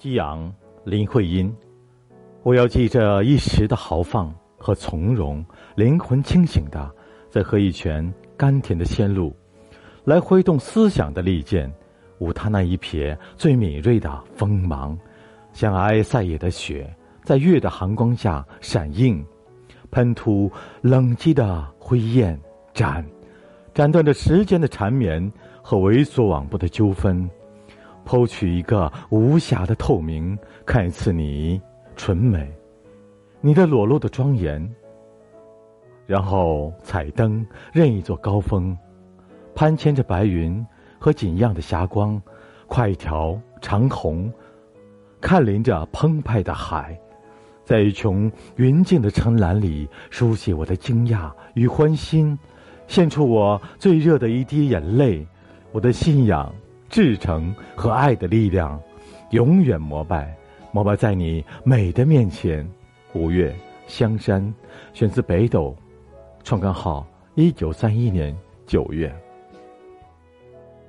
激昂，林徽因。我要记着一时的豪放和从容，灵魂清醒的，在喝一泉甘甜的仙露，来挥动思想的利剑，舞他那一撇最敏锐的锋芒，像埃塞野的雪，在月的寒光下闪映，喷吐冷寂的灰焰，斩，斩断着时间的缠绵和猥琐往不的纠纷。剖取一个无瑕的透明，看一次你纯美，你的裸露的庄严。然后彩灯任一座高峰，攀牵着白云和锦样的霞光，跨一条长虹，看临着澎湃的海，在一穹云静的城栏里，书写我的惊讶与欢欣，献出我最热的一滴眼泪，我的信仰。至诚和爱的力量，永远膜拜，膜拜在你美的面前。五月香山，选自北斗，创刊号一九三一年九月。